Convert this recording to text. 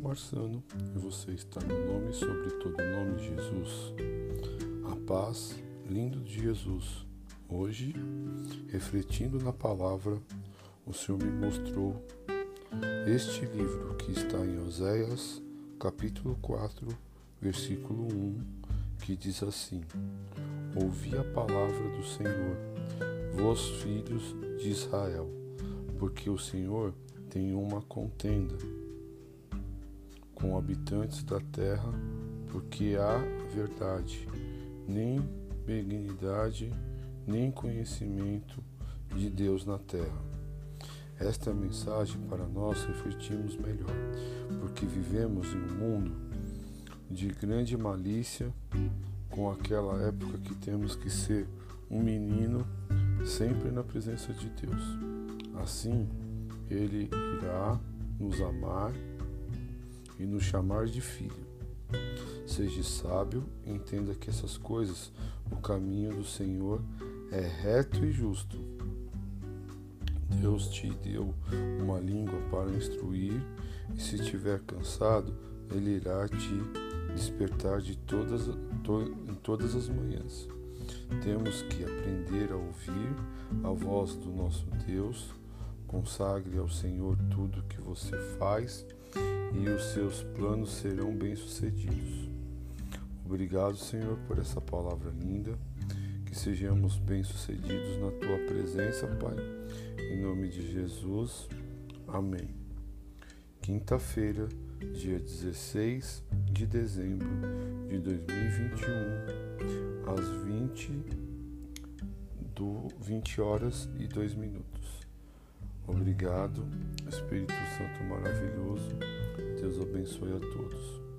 começando e você está no nome sobre todo nome Jesus. A paz, lindo de Jesus. Hoje, refletindo na palavra, o Senhor me mostrou este livro que está em Oséias, capítulo 4, versículo 1, que diz assim: Ouvi a palavra do Senhor, vós filhos de Israel, porque o Senhor tem uma contenda com habitantes da terra, porque há verdade, nem benignidade, nem conhecimento de Deus na terra. Esta é a mensagem para nós refletirmos melhor, porque vivemos em um mundo de grande malícia, com aquela época que temos que ser um menino sempre na presença de Deus. Assim, Ele irá nos amar e nos chamar de filho. Seja sábio, entenda que essas coisas, o caminho do Senhor é reto e justo. Deus te deu uma língua para instruir, e se estiver cansado, Ele irá te despertar de todas, to, em todas as manhãs. Temos que aprender a ouvir a voz do nosso Deus. Consagre ao Senhor tudo que você faz e os seus planos serão bem-sucedidos. Obrigado, Senhor, por essa palavra linda. Que sejamos bem-sucedidos na tua presença, Pai. Em nome de Jesus. Amém. Quinta-feira, dia 16 de dezembro de 2021, às 20 do 20 horas e 2 minutos. Obrigado, Espírito Santo maravilhoso. Deus abençoe a todos.